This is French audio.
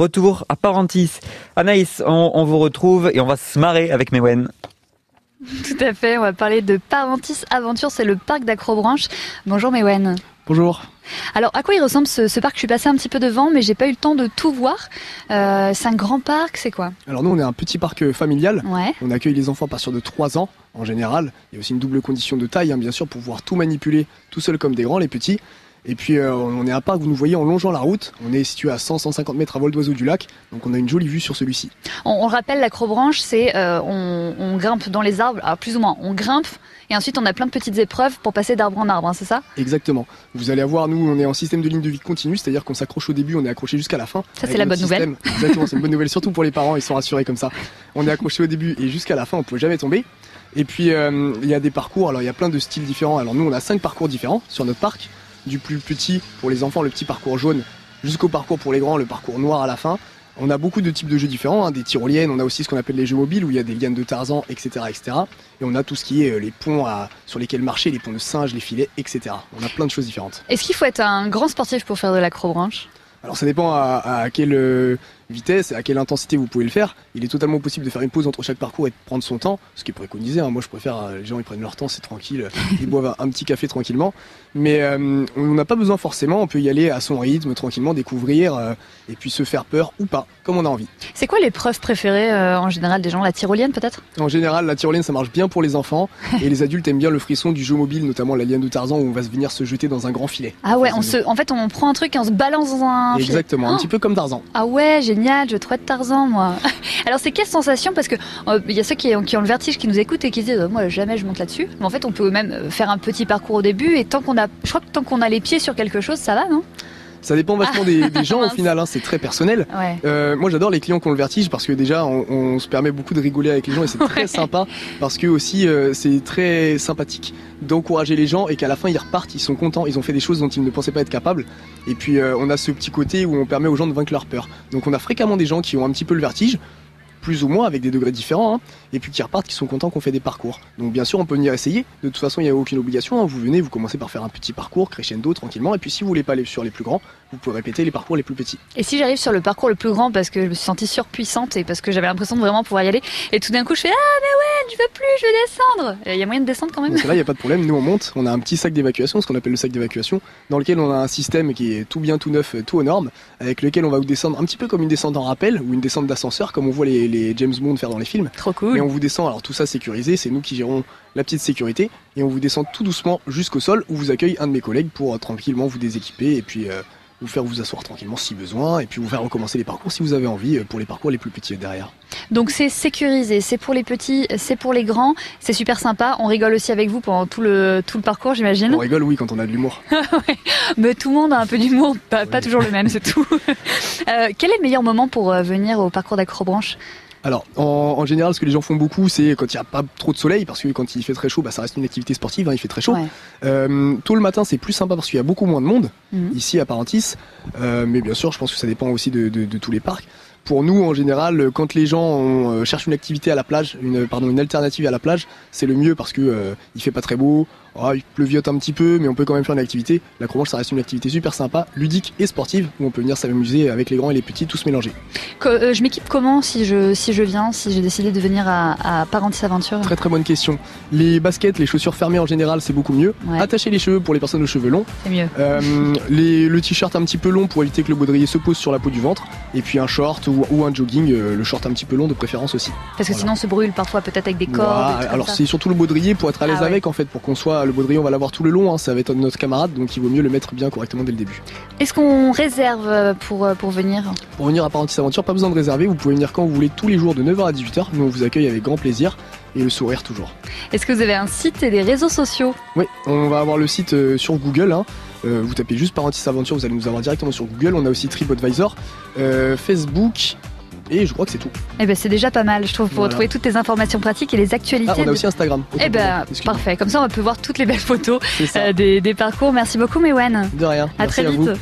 Retour à Parentis. Anaïs, on, on vous retrouve et on va se marrer avec Mewen. Tout à fait, on va parler de Parentis Aventure, c'est le parc d'Acrobranche. Bonjour Mewen. Bonjour. Alors, à quoi il ressemble ce, ce parc? Je suis passée un petit peu devant, mais j'ai pas eu le temps de tout voir. Euh, c'est un grand parc, c'est quoi? Alors nous, on est un petit parc euh, familial. Ouais. On accueille les enfants à partir de 3 ans en général. Il y a aussi une double condition de taille, hein, bien sûr, pour pouvoir tout manipuler tout seul comme des grands, les petits. Et puis euh, on est à un parc, vous nous voyez, en longeant la route. On est situé à 100-150 mètres à vol d'oiseau du lac, donc on a une jolie vue sur celui-ci. On, on rappelle, l'acrobranche, c'est euh, on, on grimpe dans les arbres, alors plus ou moins, on grimpe, et ensuite on a plein de petites épreuves pour passer d'arbre en arbre, hein, c'est ça? Exactement. Vous allez avoir, nous, on est en système de ligne de vie continue, c'est-à-dire qu'on s'accroche au début, on est accroché jusqu'à la fin. Ça, c'est la bonne nouvelle. Exactement, c'est une bonne nouvelle, surtout pour les parents, ils sont rassurés comme ça. On est accroché au début et jusqu'à la fin, on peut jamais tomber. Et puis euh, il y a des parcours, alors il y a plein de styles différents. Alors nous, on a cinq parcours différents sur notre parc, du plus petit pour les enfants, le petit parcours jaune, jusqu'au parcours pour les grands, le parcours noir à la fin. On a beaucoup de types de jeux différents, hein, des tyroliennes, on a aussi ce qu'on appelle les jeux mobiles où il y a des lianes de Tarzan, etc., etc. Et on a tout ce qui est euh, les ponts à- sur lesquels marcher, les ponts de singes, les filets, etc. On a plein de choses différentes. Est-ce qu'il faut être un grand sportif pour faire de l'acrobranche? Alors ça dépend à, à quelle euh, vitesse et à quelle intensité vous pouvez le faire. Il est totalement possible de faire une pause entre chaque parcours et de prendre son temps, ce qui est préconisé. hein. Moi je préfère, euh, les gens ils prennent leur temps, c'est tranquille, ils boivent un, petit café tranquillement. Mais euh, on n'a pas besoin forcément, on peut y aller à son rythme, tranquillement, découvrir euh, et puis se faire peur ou pas, comme on a envie. C'est quoi l'épreuve préférée euh, en général des gens La tyrolienne peut-être? En général, la tyrolienne ça marche bien pour les enfants et les adultes aiment bien le frisson du jeu mobile, notamment la liane de Tarzan où on va se venir se jeter dans un grand filet. Ah ouais, on se, en fait on prend un truc et on se balance dans un filet. Exactement, un Oh. petit peu comme Tarzan. Ah ouais, génial, je trouve Tarzan moi. Alors c'est quelle sensation? Parce que euh, il y a ceux qui ont, qui ont le vertige qui nous écoutent et qui se disent euh, moi jamais je monte là-dessus. Mais en fait on peut même euh, faire un petit parcours au début et tant qu'on a, je crois que tant qu'on a les pieds sur quelque chose ça va non? Ça dépend vachement des, des gens au final, hein, c'est très personnel. Ouais. Euh, moi j'adore les clients qui ont le vertige parce que déjà on, on se permet beaucoup de rigoler avec les gens et c'est très sympa parce que aussi euh, c'est très sympathique d'encourager les gens et qu'à la fin ils repartent, ils sont contents, ils ont fait des choses dont ils ne pensaient pas être capables et puis euh, on a ce petit côté où on permet aux gens de vaincre leur peur. Donc on a fréquemment des gens qui ont un petit peu le vertige plus ou moins avec des degrés différents hein, et puis qui repartent qui sont contents qu'on fait des parcours. Donc bien sûr on peut venir essayer, de toute façon il n'y a aucune obligation, hein. vous venez, vous commencez par faire un petit parcours crescendo tranquillement et puis si vous voulez pas aller sur les plus grands, vous pouvez répéter les parcours les plus petits. Et si j'arrive sur le parcours le plus grand parce que je me suis sentie surpuissante et parce que j'avais l'impression de vraiment pouvoir y aller et tout d'un coup je fais ah mais ouais je veux plus je veux descendre. Il y a moyen de descendre quand même. Donc là, il n'y a pas de problème. Nous, on monte. On a un petit sac d'évacuation, ce qu'on appelle le sac d'évacuation, dans lequel on a un système qui est tout bien, tout neuf, tout aux normes, avec lequel on va vous descendre un petit peu comme une descente en rappel ou une descente d'ascenseur, comme on voit les, les James Bond faire dans les films. Trop cool. on vous descend, alors tout ça sécurisé, c'est nous qui gérons la petite sécurité, et on vous descend tout doucement jusqu'au sol, où vous accueille un de mes collègues pour euh, tranquillement vous déséquiper et puis euh, vous faire vous asseoir tranquillement si besoin, et puis vous faire recommencer les parcours si vous avez envie, euh, pour les parcours les plus petits derrière. Donc c'est sécurisé, c'est pour les petits, c'est pour les grands, c'est super sympa. On rigole aussi avec vous pendant tout le tout le parcours j'imagine. On rigole, oui, quand on a de l'humour. Mais tout le monde a un peu d'humour, pas, pas toujours le même, c'est tout. Euh, quel est le meilleur moment pour venir au parcours d'acrobranche? Alors, en, en général, ce que les gens font beaucoup, c'est quand il n'y a pas trop de soleil, parce que quand il fait très chaud, bah, ça reste une activité sportive, hein, il fait très chaud. Ouais. Euh, tôt le matin, c'est plus sympa parce qu'il y a beaucoup moins de monde, Mhm. ici à Parentis. Euh, mais bien sûr, je pense que ça dépend aussi de, de- de tous les parcs. Pour nous, en général, quand les gens ont, euh, cherchent une activité à la plage, une, pardon, une alternative à la plage, c'est le mieux parce que euh, il fait pas très beau, ah, il pleuviote un petit peu, mais on peut quand même faire une activité. L'acrobranche, ça reste une activité super sympa, ludique et sportive, où on peut venir s'amuser avec les grands et les petits, tous mélangés. Co- euh, je m'équipe comment si je si je viens, si j'ai décidé de venir à, à Parentis Aventure Très très bonne question. Les baskets, les chaussures fermées en général, c'est beaucoup mieux. Ouais. Attacher les cheveux pour les personnes aux cheveux longs. C'est mieux. Euh, les- le t-shirt un petit peu long pour éviter que le baudrier se pose sur la peau du ventre. Et puis un short ou, ou un jogging, euh, le short un petit peu long de préférence aussi. Parce que Voilà. sinon on se brûle parfois peut-être avec des cordes. Voilà. Alors c'est surtout le baudrier pour être à l'aise Ah ouais. avec en fait, pour qu'on soit le baudrier, on va l'avoir tout le long. hein, ça va être notre camarade, donc il vaut mieux le mettre bien correctement dès le début. Est-ce qu'on réserve euh, pour euh, pour venir? Pour venir à Parentis Aventure, pas besoin de réserver, vous pouvez venir quand vous voulez tous les jours de 9h à 18h. Nous on vous accueille avec grand plaisir et le sourire toujours. Est-ce que vous avez un site et des réseaux sociaux? Oui, on va avoir le site euh, sur Google. hein. Euh, vous tapez juste Parentis Aventure, vous allez nous avoir directement sur Google. On a aussi TripAdvisor, euh, Facebook, et je crois que c'est tout. Eh ben c'est déjà pas mal, je trouve, pour Voilà. retrouver toutes les informations pratiques et les actualités. Ah, on a de- aussi Instagram. Eh ben parfait, comme ça on va pouvoir voir toutes les belles photos euh, des, des parcours. Merci beaucoup Mewen. De rien. À Merci très vous. vite.